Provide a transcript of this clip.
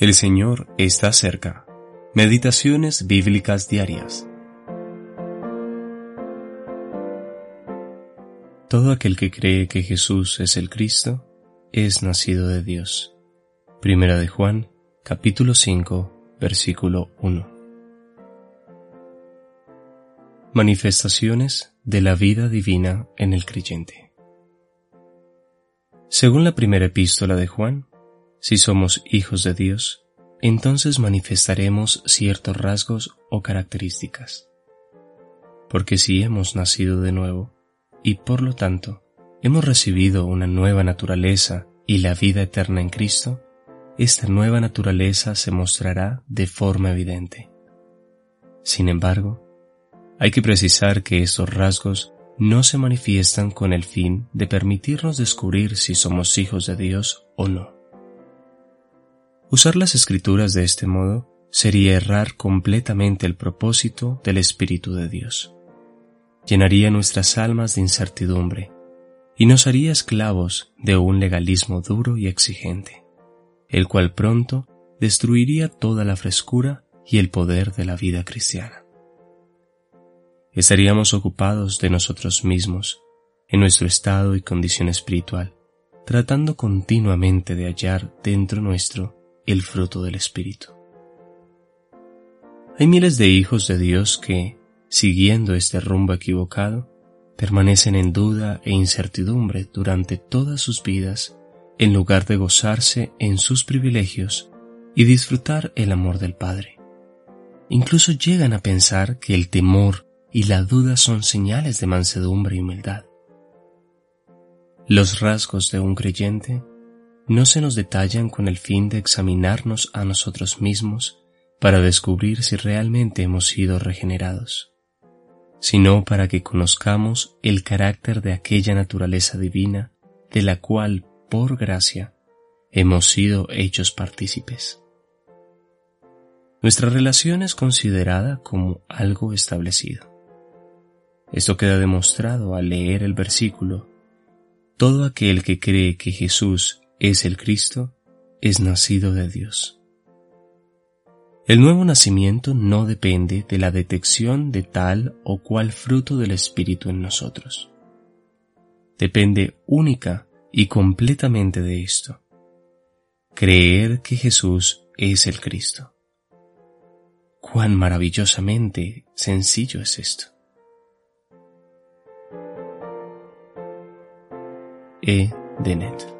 El Señor está cerca. Meditaciones bíblicas diarias. Todo aquel que cree que Jesús es el Cristo es nacido de Dios. Primera de Juan, capítulo 5, versículo 1. Manifestaciones de la vida divina en el creyente. Según la primera epístola de Juan, si somos hijos de Dios, entonces manifestaremos ciertos rasgos o características. Porque si hemos nacido de nuevo, y por lo tanto hemos recibido una nueva naturaleza y la vida eterna en Cristo, esta nueva naturaleza se mostrará de forma evidente. Sin embargo, hay que precisar que estos rasgos no se manifiestan con el fin de permitirnos descubrir si somos hijos de Dios o no. Usar las escrituras de este modo sería errar completamente el propósito del Espíritu de Dios. Llenaría nuestras almas de incertidumbre y nos haría esclavos de un legalismo duro y exigente, el cual pronto destruiría toda la frescura y el poder de la vida cristiana. Estaríamos ocupados de nosotros mismos, en nuestro estado y condición espiritual, tratando continuamente de hallar dentro nuestro el fruto del Espíritu. Hay miles de hijos de Dios que, siguiendo este rumbo equivocado, permanecen en duda e incertidumbre durante todas sus vidas en lugar de gozarse en sus privilegios y disfrutar el amor del Padre. Incluso llegan a pensar que el temor y la duda son señales de mansedumbre y humildad. Los rasgos de un creyente no se nos detallan con el fin de examinarnos a nosotros mismos para descubrir si realmente hemos sido regenerados, sino para que conozcamos el carácter de aquella naturaleza divina de la cual, por gracia, hemos sido hechos partícipes. Nuestra relación es considerada como algo establecido. Esto queda demostrado al leer el versículo Todo aquel que cree que Jesús es el Cristo, es nacido de Dios. El nuevo nacimiento no depende de la detección de tal o cual fruto del Espíritu en nosotros. Depende única y completamente de esto. Creer que Jesús es el Cristo. Cuán maravillosamente sencillo es esto. E. Dennett